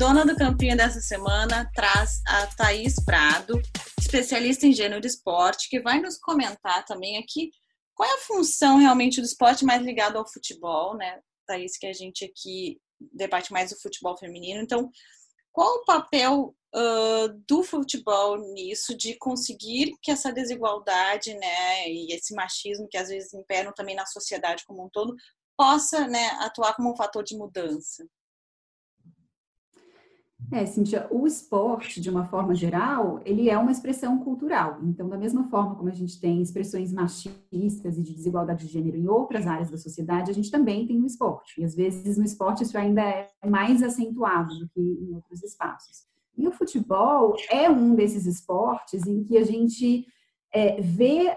Dona do Campinho dessa semana traz a Thaís Prado, especialista em gênero de esporte, que vai nos comentar também aqui qual é a função realmente do esporte mais ligado ao futebol, né? Thaís, que a gente aqui debate mais o futebol feminino. Então, qual o papel uh, do futebol nisso, de conseguir que essa desigualdade, né, e esse machismo que às vezes imperam também na sociedade como um todo, possa, né, atuar como um fator de mudança? É, Cintia, o esporte, de uma forma geral, ele é uma expressão cultural. Então, da mesma forma como a gente tem expressões machistas e de desigualdade de gênero em outras áreas da sociedade, a gente também tem no esporte. E às vezes no esporte isso ainda é mais acentuado do que em outros espaços. E o futebol é um desses esportes em que a gente é, vê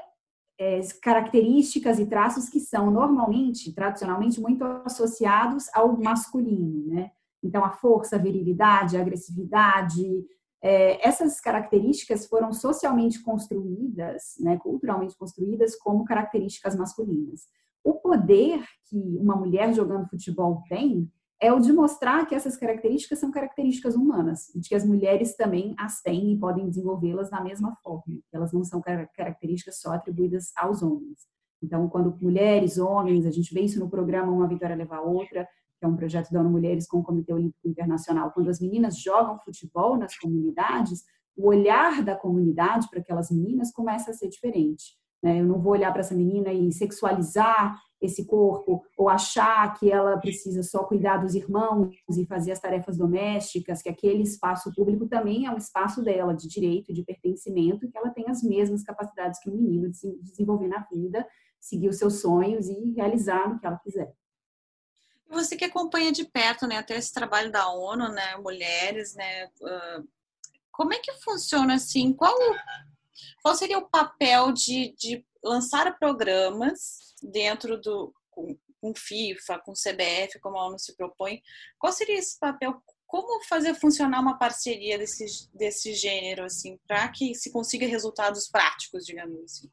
é, características e traços que são normalmente, tradicionalmente, muito associados ao masculino, né? Então, a força, a virilidade, a agressividade, é, essas características foram socialmente construídas, né, culturalmente construídas como características masculinas. O poder que uma mulher jogando futebol tem é o de mostrar que essas características são características humanas e que as mulheres também as têm e podem desenvolvê-las da mesma forma. Elas não são características só atribuídas aos homens. Então, quando mulheres, homens, a gente vê isso no programa Uma Vitória Leva a Outra, que é um projeto da ONU Mulheres com o Comitê Olímpico Internacional, quando as meninas jogam futebol nas comunidades, o olhar da comunidade para aquelas meninas começa a ser diferente. Né? Eu não vou olhar para essa menina e sexualizar esse corpo, ou achar que ela precisa só cuidar dos irmãos e fazer as tarefas domésticas, que aquele espaço público também é um espaço dela, de direito, de pertencimento, que ela tem as mesmas capacidades que um menino de se desenvolver na vida, seguir os seus sonhos e realizar o que ela quiser. Você que acompanha de perto, né, até esse trabalho da ONU, né, mulheres, né, uh, como é que funciona assim? Qual, qual seria o papel de, de lançar programas dentro do com, com FIFA, com CBF, como a ONU se propõe? Qual seria esse papel? Como fazer funcionar uma parceria desse, desse gênero, assim, para que se consiga resultados práticos, digamos assim?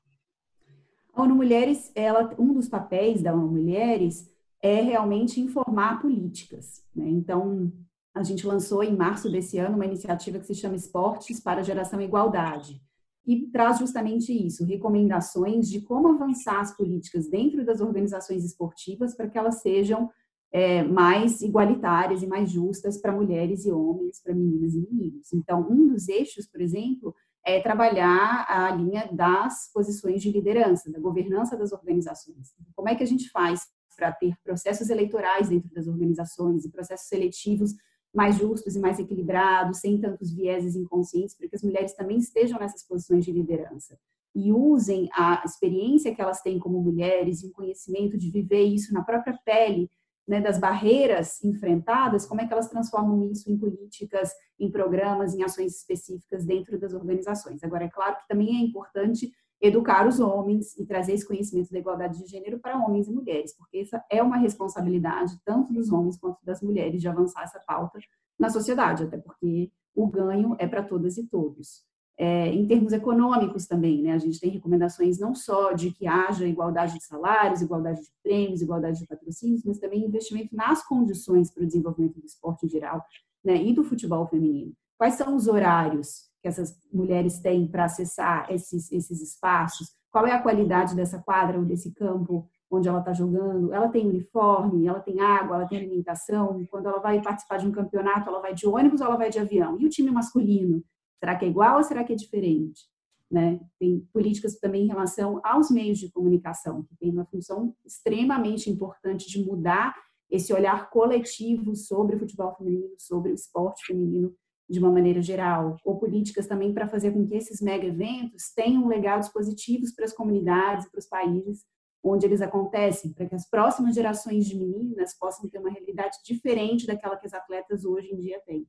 A ONU Mulheres, ela, um dos papéis da ONU Mulheres é realmente informar políticas. Né? Então, a gente lançou em março desse ano uma iniciativa que se chama Esportes para Geração Igualdade, e traz justamente isso, recomendações de como avançar as políticas dentro das organizações esportivas para que elas sejam é, mais igualitárias e mais justas para mulheres e homens, para meninas e meninos. Então, um dos eixos, por exemplo, é trabalhar a linha das posições de liderança, da governança das organizações. Como é que a gente faz para ter processos eleitorais dentro das organizações e processos seletivos mais justos e mais equilibrados, sem tantos vieses inconscientes, para que as mulheres também estejam nessas posições de liderança e usem a experiência que elas têm como mulheres e o conhecimento de viver isso na própria pele, né, das barreiras enfrentadas, como é que elas transformam isso em políticas, em programas, em ações específicas dentro das organizações. Agora, é claro que também é importante educar os homens e trazer esse conhecimento da igualdade de gênero para homens e mulheres, porque essa é uma responsabilidade tanto dos homens quanto das mulheres de avançar essa pauta na sociedade, até porque o ganho é para todas e todos. É, em termos econômicos também, né, a gente tem recomendações não só de que haja igualdade de salários, igualdade de prêmios, igualdade de patrocínios, mas também investimento nas condições para o desenvolvimento do esporte em geral né, e do futebol feminino. Quais são os horários que essas mulheres têm para acessar esses, esses espaços, qual é a qualidade dessa quadra ou desse campo onde ela está jogando, ela tem uniforme, ela tem água, ela tem alimentação, quando ela vai participar de um campeonato, ela vai de ônibus ou ela vai de avião? E o time masculino, será que é igual ou será que é diferente? Né? Tem políticas também em relação aos meios de comunicação, que tem uma função extremamente importante de mudar esse olhar coletivo sobre o futebol feminino, sobre o esporte feminino de uma maneira geral, ou políticas também para fazer com que esses mega eventos tenham legados positivos para as comunidades, para os países onde eles acontecem, para que as próximas gerações de meninas possam ter uma realidade diferente daquela que as atletas hoje em dia têm.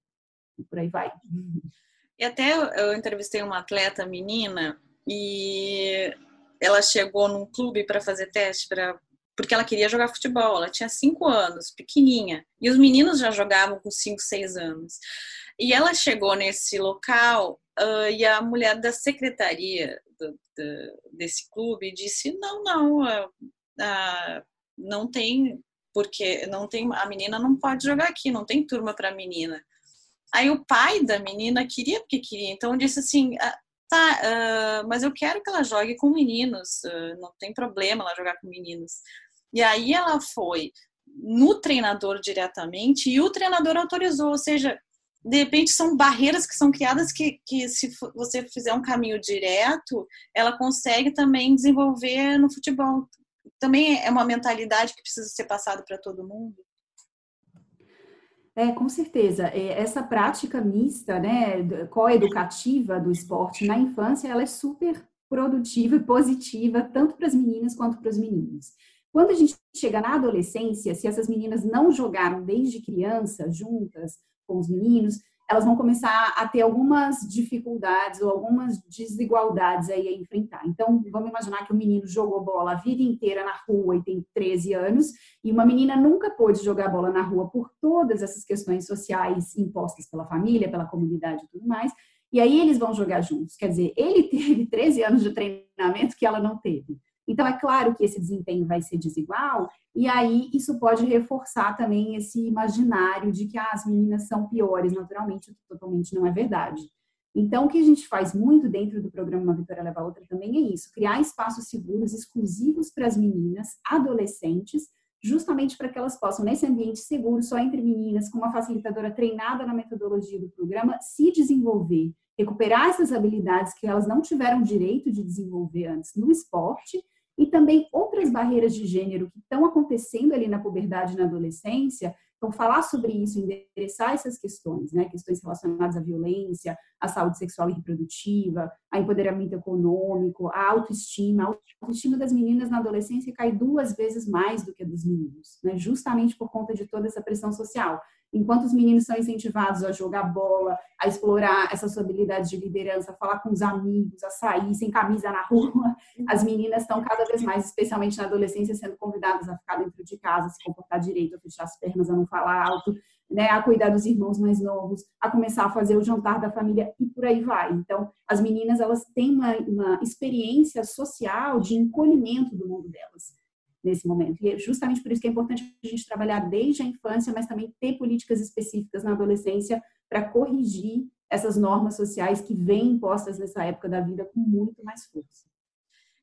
E por aí vai. E até eu entrevistei uma atleta menina e ela chegou num clube para fazer teste para porque ela queria jogar futebol. Ela tinha cinco anos, pequenininha, e os meninos já jogavam com cinco, seis anos. E ela chegou nesse local uh, e a mulher da secretaria do, do, desse clube disse: não, não, uh, uh, não tem, porque não tem, a menina não pode jogar aqui, não tem turma para menina. Aí o pai da menina queria porque queria, então disse assim, tá, mas eu quero que ela jogue com meninos, não tem problema ela jogar com meninos. E aí ela foi no treinador diretamente e o treinador autorizou, ou seja, de repente são barreiras que são criadas que, que se você fizer um caminho direto, ela consegue também desenvolver no futebol. Também é uma mentalidade que precisa ser passada para todo mundo. É, com certeza. É, essa prática mista, né, coeducativa do esporte na infância, ela é super produtiva e positiva, tanto para as meninas quanto para os meninos. Quando a gente chega na adolescência, se essas meninas não jogaram desde criança juntas com os meninos, elas vão começar a ter algumas dificuldades ou algumas desigualdades aí a enfrentar. Então, vamos imaginar que o menino jogou bola a vida inteira na rua e tem 13 anos, e uma menina nunca pôde jogar bola na rua por todas essas questões sociais impostas pela família, pela comunidade e tudo mais. E aí eles vão jogar juntos. Quer dizer, ele teve 13 anos de treinamento que ela não teve. Então, é claro que esse desempenho vai ser desigual, e aí isso pode reforçar também esse imaginário de que ah, as meninas são piores, naturalmente, o que totalmente não é verdade. Então, o que a gente faz muito dentro do programa Uma Vitória Leva a Outra também é isso: criar espaços seguros, exclusivos para as meninas, adolescentes, justamente para que elas possam, nesse ambiente seguro, só entre meninas, com uma facilitadora treinada na metodologia do programa, se desenvolver, recuperar essas habilidades que elas não tiveram direito de desenvolver antes no esporte e também outras barreiras de gênero que estão acontecendo ali na puberdade e na adolescência. Então, falar sobre isso, endereçar essas questões, né? Questões relacionadas à violência, à saúde sexual e reprodutiva, a empoderamento econômico, a autoestima. A autoestima das meninas na adolescência cai duas vezes mais do que a dos meninos, né? Justamente por conta de toda essa pressão social. Enquanto os meninos são incentivados a jogar bola, a explorar essa sua habilidade de liderança, a falar com os amigos, a sair sem camisa na rua, as meninas estão cada vez mais, especialmente na adolescência, sendo convidadas a ficar dentro de casa, a se comportar direito, a fechar as pernas, a não falar alto, né, a cuidar dos irmãos mais novos, a começar a fazer o jantar da família e por aí vai. Então, as meninas elas têm uma, uma experiência social de encolhimento do mundo delas nesse momento. E é justamente por isso que é importante a gente trabalhar desde a infância, mas também ter políticas específicas na adolescência para corrigir essas normas sociais que vêm impostas nessa época da vida com muito mais força.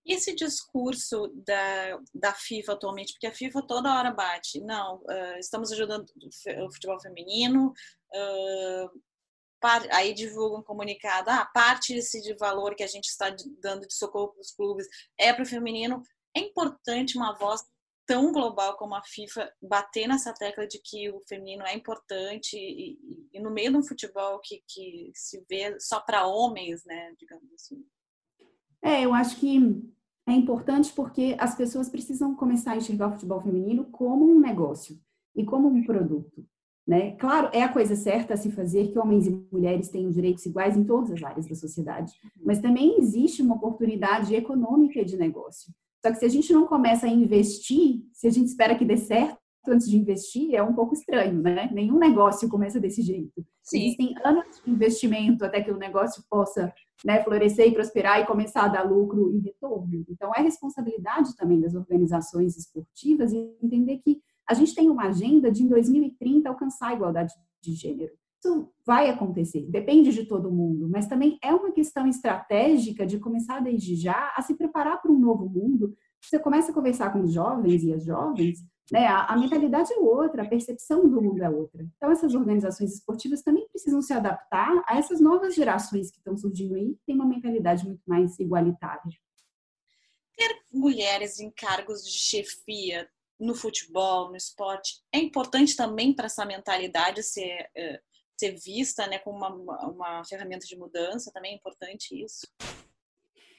E esse discurso da, da FIFA atualmente, porque a FIFA toda hora bate, não, uh, estamos ajudando o futebol feminino, uh, aí divulga um comunicado, ah, parte desse de valor que a gente está dando de socorro para os clubes é para o feminino, é importante uma voz tão global como a FIFA bater nessa tecla de que o feminino é importante e, e, no meio de um futebol que, que se vê só para homens, né, digamos assim. É, eu acho que é importante porque as pessoas precisam começar a enxergar o futebol feminino como um negócio e como um produto. Né? Claro, é a coisa certa a se fazer que homens e mulheres tenham direitos iguais em todas as áreas da sociedade, mas também existe uma oportunidade econômica de negócio. Só que se a gente não começa a investir, se a gente espera que dê certo antes de investir, é um pouco estranho, né? Nenhum negócio começa desse jeito. Sim. Existem anos de investimento até que o negócio possa né, florescer e prosperar e começar a dar lucro e retorno. Então, é responsabilidade também das organizações esportivas entender que a gente tem uma agenda de, em 2030, alcançar a igualdade de gênero. Isso vai acontecer, depende de todo mundo, mas também é uma questão estratégica de começar desde já a se preparar para um novo mundo. Você começa a conversar com os jovens e as jovens, né? A, a mentalidade é outra, a percepção do mundo é outra. Então, essas organizações esportivas também precisam se adaptar a essas novas gerações que estão surgindo aí, que têm uma mentalidade muito mais igualitária. Ter mulheres em cargos de chefia no futebol, no esporte, é importante também para essa mentalidade ser uh, ser vista né, como uma, uma ferramenta de mudança, também é importante isso.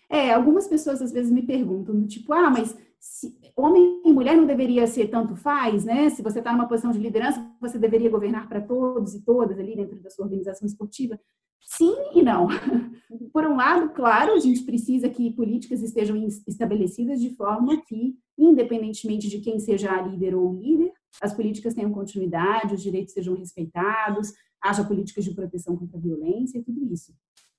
É, algumas pessoas às vezes me perguntam, tipo, ah, mas se, homem e mulher não deveria ser tanto faz, né? Se você está numa posição de liderança, você deveria governar para todos e todas ali dentro da sua organização esportiva. Sim e não. Por um lado, claro, a gente precisa que políticas estejam estabelecidas de forma que, independentemente de quem seja a líder ou o líder, as políticas tenham continuidade, os direitos sejam respeitados, haja políticas de proteção contra a violência e tudo isso.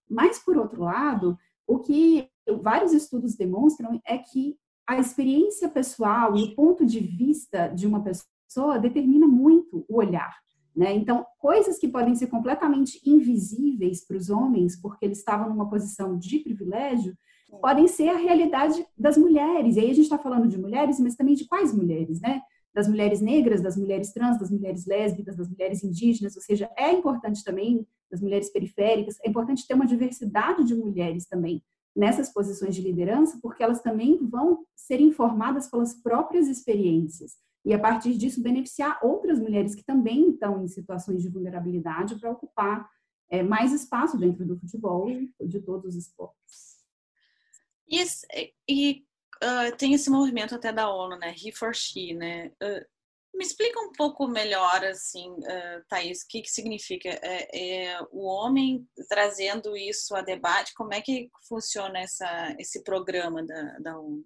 Mas, por outro lado, o que vários estudos demonstram é que a experiência pessoal e o ponto de vista de uma pessoa determina muito o olhar. Né? Então, coisas que podem ser completamente invisíveis para os homens, porque eles estavam numa posição de privilégio, podem ser a realidade das mulheres. E aí a gente está falando de mulheres, mas também de quais mulheres, né? Das mulheres negras, das mulheres trans, das mulheres lésbicas, das mulheres indígenas, ou seja, é importante também das mulheres periféricas, é importante ter uma diversidade de mulheres também nessas posições de liderança, porque elas também vão ser informadas pelas próprias experiências e a partir disso beneficiar outras mulheres que também estão em situações de vulnerabilidade para ocupar é, mais espaço dentro do futebol e de todos os esportes. E, e uh, tem esse movimento até da ONU, né? He for She, né? Uh, me explica um pouco melhor, assim, uh, Thaís, o que, que significa é, é, o homem trazendo isso a debate? Como é que funciona essa, esse programa da, da ONU?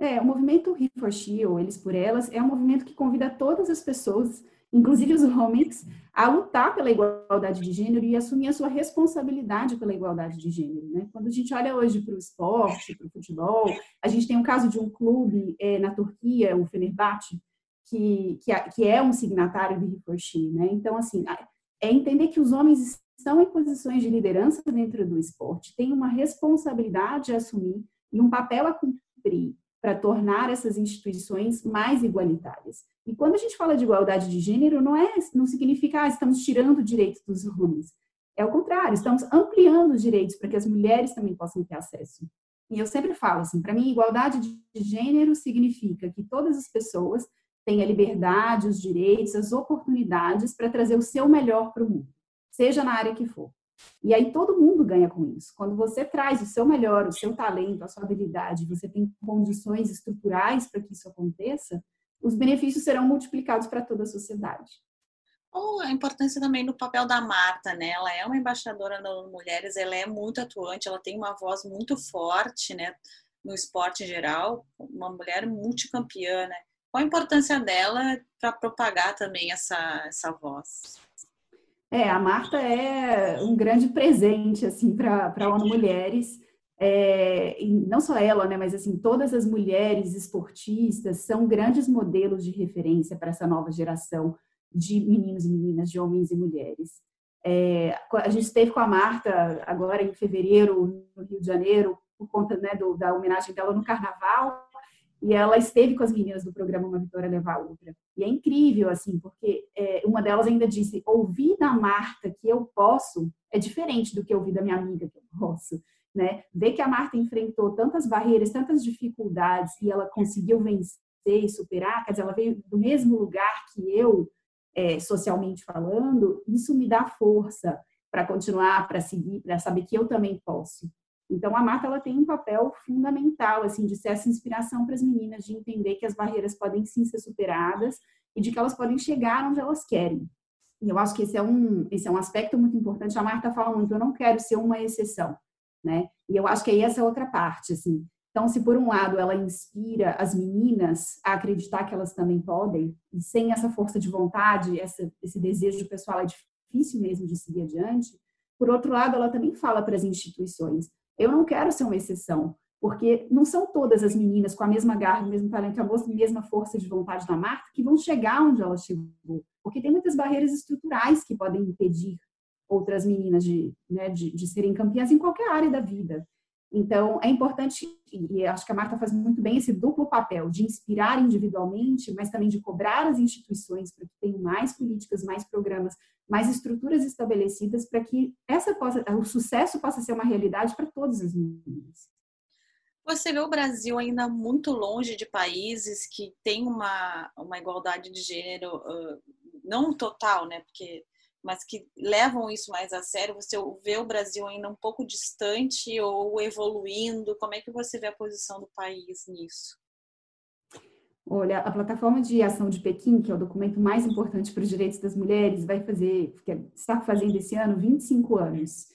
É, o movimento He for She, ou Eles por Elas, é um movimento que convida todas as pessoas, inclusive os homens, a lutar pela igualdade de gênero e assumir a sua responsabilidade pela igualdade de gênero. Né? Quando a gente olha hoje para o esporte, para o futebol, a gente tem um caso de um clube é, na Turquia, o Fenerbahçe, que, que, que, é um signatário for She. Né? Então, assim, é entender que os homens estão em posições de liderança dentro do esporte, têm uma responsabilidade a assumir e um papel a cumprir para tornar essas instituições mais igualitárias. E quando a gente fala de igualdade de gênero, não é, não significa ah, estamos tirando direitos dos homens. É o contrário, estamos ampliando os direitos para que as mulheres também possam ter acesso. E eu sempre falo assim, para mim, igualdade de gênero significa que todas as pessoas têm a liberdade, os direitos, as oportunidades para trazer o seu melhor para o mundo, seja na área que for. E aí todo mundo ganha com isso. Quando você traz o seu melhor, o seu talento, a sua habilidade, você tem condições estruturais para que isso aconteça, os benefícios serão multiplicados para toda a sociedade. Oh, a importância também do papel da Marta, né? Ela é uma embaixadora das mulheres, ela é muito atuante, ela tem uma voz muito forte, né? No esporte em geral, uma mulher multicampeã, né? Qual a importância dela para propagar também essa, essa voz? É, a Marta é um grande presente assim para a ONU Mulheres. É, e não só ela, né, mas assim todas as mulheres esportistas são grandes modelos de referência para essa nova geração de meninos e meninas, de homens e mulheres. É, a gente esteve com a Marta agora em fevereiro no Rio de Janeiro por conta né, do, da homenagem dela no Carnaval e ela esteve com as meninas do programa Uma Vitória Levar a Outra. E é incrível, assim, porque é, uma delas ainda disse: ouvir da Marta que eu posso é diferente do que ouvir da minha amiga que eu posso. Né? Ver que a Marta enfrentou tantas barreiras, tantas dificuldades e ela conseguiu vencer e superar, quer dizer, ela veio do mesmo lugar que eu, é, socialmente falando, isso me dá força para continuar, para seguir, para saber que eu também posso. Então, a Marta ela tem um papel fundamental, assim, de ser essa inspiração para as meninas, de entender que as barreiras podem sim ser superadas e de que elas podem chegar onde elas querem. E eu acho que esse é um, esse é um aspecto muito importante. A Marta fala muito, eu não quero ser uma exceção, né? E eu acho que aí essa é outra parte, assim. Então, se por um lado ela inspira as meninas a acreditar que elas também podem, e sem essa força de vontade, essa, esse desejo pessoal é difícil mesmo de seguir adiante, por outro lado, ela também fala para as instituições, eu não quero ser uma exceção, porque não são todas as meninas com a mesma garra, o mesmo talento, a mesma força de vontade da Marta que vão chegar onde ela chegou. Porque tem muitas barreiras estruturais que podem impedir outras meninas de, né, de, de serem campeãs em qualquer área da vida. Então, é importante, e acho que a Marta faz muito bem esse duplo papel de inspirar individualmente, mas também de cobrar as instituições para que tenham mais políticas, mais programas, mais estruturas estabelecidas para que essa possa, o sucesso possa ser uma realidade para todas as meninas. Você vê o Brasil ainda muito longe de países que têm uma, uma igualdade de gênero, não total, né? Porque mas que levam isso mais a sério? Você vê o Brasil ainda um pouco distante ou evoluindo? Como é que você vê a posição do país nisso? Olha, a plataforma de ação de Pequim, que é o documento mais importante para os direitos das mulheres, vai fazer, está fazendo esse ano 25 anos.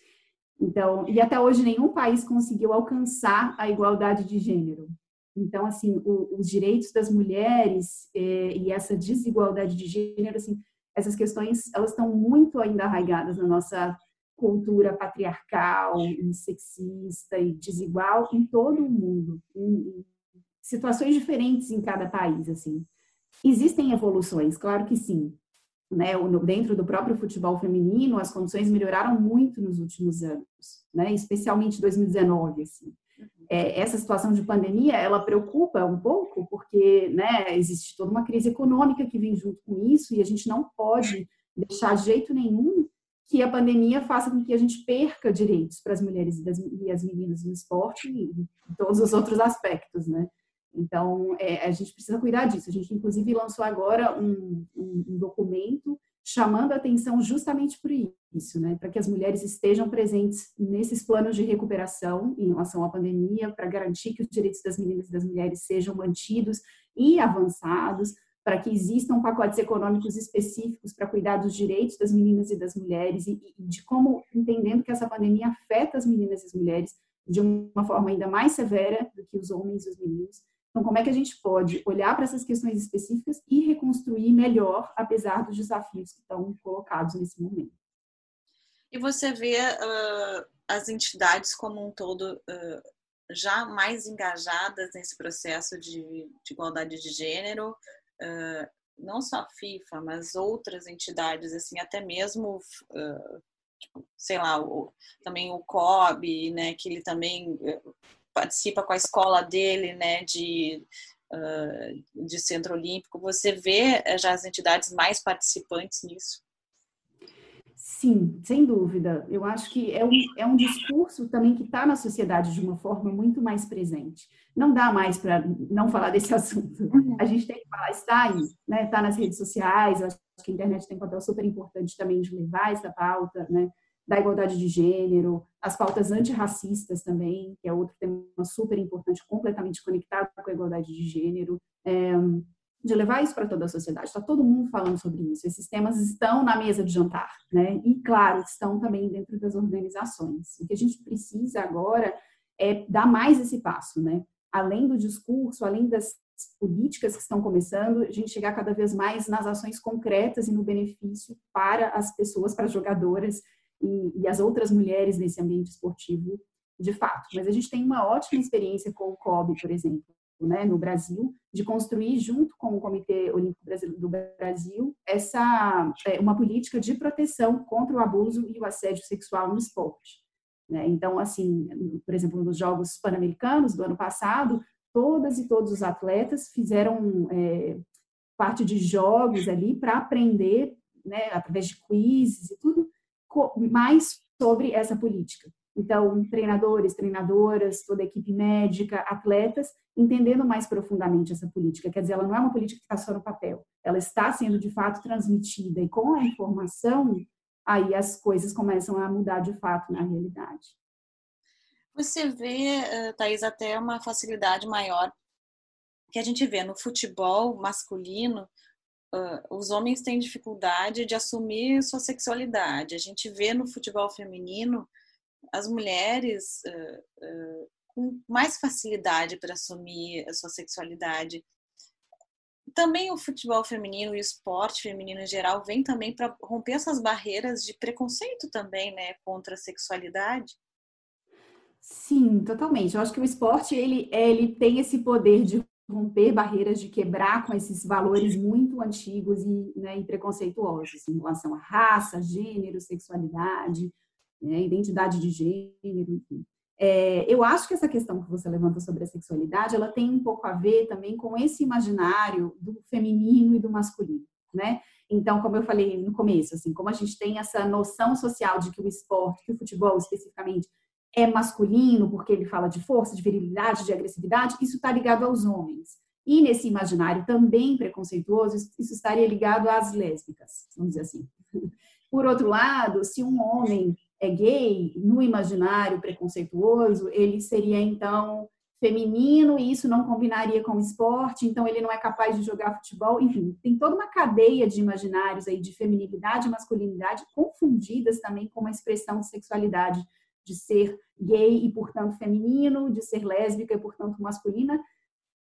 Então, e até hoje nenhum país conseguiu alcançar a igualdade de gênero. Então, assim, o, os direitos das mulheres eh, e essa desigualdade de gênero, assim, essas questões elas estão muito ainda arraigadas na nossa cultura patriarcal e sexista e desigual em todo o mundo, em situações diferentes em cada país, assim. Existem evoluções, claro que sim, né, dentro do próprio futebol feminino, as condições melhoraram muito nos últimos anos, né, especialmente 2019, assim. É, essa situação de pandemia, ela preocupa um pouco, porque né, existe toda uma crise econômica que vem junto com isso, e a gente não pode deixar de jeito nenhum que a pandemia faça com que a gente perca direitos para as mulheres e, das, e as meninas no esporte e em todos os outros aspectos, né? Então, é, a gente precisa cuidar disso. A gente, inclusive, lançou agora um, um, um documento chamando a atenção justamente por isso, né? Para que as mulheres estejam presentes nesses planos de recuperação em relação à pandemia, para garantir que os direitos das meninas e das mulheres sejam mantidos e avançados, para que existam pacotes econômicos específicos para cuidar dos direitos das meninas e das mulheres e, e de como entendendo que essa pandemia afeta as meninas e as mulheres de uma forma ainda mais severa do que os homens e os meninos. Então, como é que a gente pode olhar para essas questões específicas e reconstruir melhor, apesar dos desafios que estão colocados nesse momento? E você vê uh, as entidades como um todo uh, já mais engajadas nesse processo de, de igualdade de gênero, uh, não só a FIFA, mas outras entidades, assim, até mesmo, tipo, sei lá, o, também o COB, né, que ele também participa com a escola dele, né, de, uh, de Centro Olímpico. Você vê já as entidades mais participantes nisso? Sim, sem dúvida. Eu acho que é um, é um discurso também que está na sociedade de uma forma muito mais presente. Não dá mais para não falar desse assunto. Uhum. A gente tem que falar, está aí, né? está nas redes sociais. Acho que a internet tem um papel super importante também de levar essa pauta, né? Da igualdade de gênero, as pautas antirracistas também, que é outro tema super importante, completamente conectado com a igualdade de gênero. É, de levar isso para toda a sociedade. Está todo mundo falando sobre isso. Esses temas estão na mesa de jantar, né? E, claro, estão também dentro das organizações. O que a gente precisa agora é dar mais esse passo, né? Além do discurso, além das políticas que estão começando, a gente chegar cada vez mais nas ações concretas e no benefício para as pessoas, para as jogadoras e, e as outras mulheres nesse ambiente esportivo, de fato. Mas a gente tem uma ótima experiência com o COB, por exemplo, né, no Brasil, de construir junto com o Comitê Olímpico do Brasil essa é, uma política de proteção contra o abuso e o assédio sexual no esporte. Né? Então, assim, por exemplo, nos Jogos Pan-Americanos do ano passado, todas e todos os atletas fizeram é, parte de jogos ali para aprender, né, através de quizzes e tudo, mais sobre essa política. Então, treinadores, treinadoras, toda a equipe médica, atletas, entendendo mais profundamente essa política. Quer dizer, ela não é uma política que está só no papel, ela está sendo de fato transmitida e com a informação, aí as coisas começam a mudar de fato na realidade. Você vê, eh, Thais, até uma facilidade maior que a gente vê no futebol masculino, os homens têm dificuldade de assumir sua sexualidade. A gente vê no futebol feminino as mulheres uh, uh, com mais facilidade para assumir a sua sexualidade. Também o futebol feminino e o esporte feminino em geral vem também para romper essas barreiras de preconceito também, né, contra a sexualidade. Sim, totalmente. Eu acho que o esporte ele, ele tem esse poder de romper barreiras, de quebrar com esses valores muito antigos e, né, e preconceituosos em relação à raça, gênero, sexualidade né, identidade de gênero, enfim. É, eu acho que essa questão que você levanta sobre a sexualidade, ela tem um pouco a ver também com esse imaginário do feminino e do masculino, né? Então, como eu falei no começo, assim, como a gente tem essa noção social de que o esporte, que o futebol especificamente é masculino, porque ele fala de força, de virilidade, de agressividade, isso está ligado aos homens. E nesse imaginário também preconceituoso, isso estaria ligado às lésbicas, vamos dizer assim. Por outro lado, se um homem é gay, no imaginário preconceituoso, ele seria então feminino e isso não combinaria com o esporte, então ele não é capaz de jogar futebol, enfim, tem toda uma cadeia de imaginários aí de feminilidade e masculinidade confundidas também com uma expressão de sexualidade, de ser gay e portanto feminino, de ser lésbica e portanto masculina,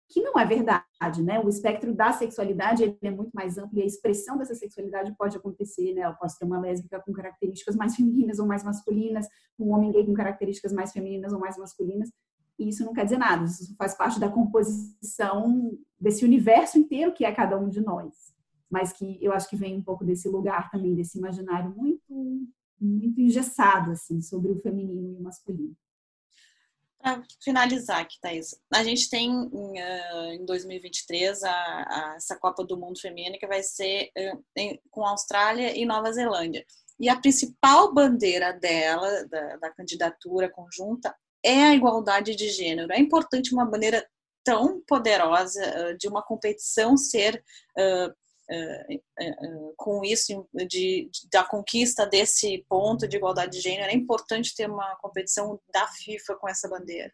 que não é verdade, né? O espectro da sexualidade é muito mais amplo e a expressão dessa sexualidade pode acontecer, né? Eu posso ter uma lésbica com características mais femininas ou mais masculinas, um homem gay com características mais femininas ou mais masculinas, e isso não quer dizer nada, isso faz parte da composição desse universo inteiro que é cada um de nós. mas que eu acho que vem um pouco desse lugar também, desse imaginário muito, engessado, assim, sobre o feminino e o masculino. Para finalizar aqui, Thaís, a gente tem em 2023 a, a, essa Copa do Mundo Feminino que vai ser em, com Austrália e Nova Zelândia. E a principal bandeira dela, da, da candidatura conjunta, é a igualdade de gênero. É importante uma bandeira tão poderosa de uma competição ser uh, com isso de, da conquista desse ponto de igualdade de gênero é importante ter uma competição da FIFA com essa bandeira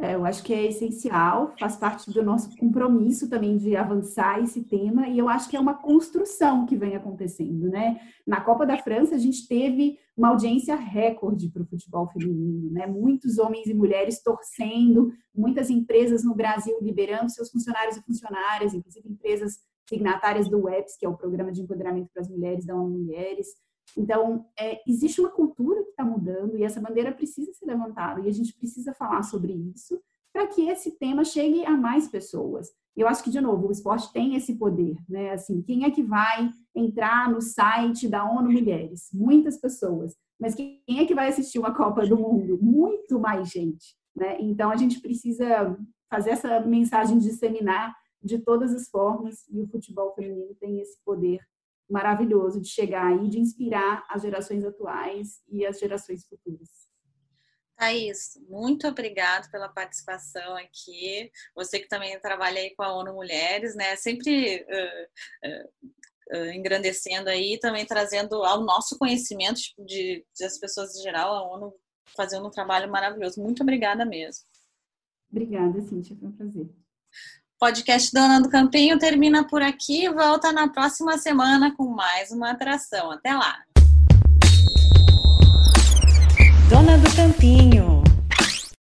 é, eu acho que é essencial, faz parte do nosso compromisso também de avançar esse tema, e eu acho que é uma construção que vem acontecendo, né? Na Copa da França, a gente teve uma audiência recorde para o futebol feminino, né? Muitos homens e mulheres torcendo, muitas empresas no Brasil liberando seus funcionários e funcionárias, inclusive empresas signatárias do WEPS, que é o Programa de Empoderamento para as Mulheres da ONU Mulheres. Então, é, existe uma cultura que está mudando e essa bandeira precisa ser levantada e a gente precisa falar sobre isso para que esse tema chegue a mais pessoas. Eu acho que, de novo, o esporte tem esse poder, né? Assim, quem é que vai entrar no site da ONU Mulheres? Muitas pessoas. Mas quem é que vai assistir uma Copa do Mundo? Muito mais gente, né? Então, a gente precisa fazer essa mensagem disseminar de todas as formas e o futebol feminino tem esse poder maravilhoso de chegar aí, de inspirar as gerações atuais e as gerações futuras. Thaís, muito obrigado pela participação aqui. Você que também trabalha aí com a ONU Mulheres, né? Sempre uh, uh, engrandecendo aí, também trazendo ao nosso conhecimento tipo, de, de as pessoas em geral, a ONU fazendo um trabalho maravilhoso. Muito obrigada mesmo. Obrigada, Cíntia, foi um prazer podcast Dona do Campinho termina por aqui. Volta na próxima semana com mais uma atração. Até lá! Dona do Campinho.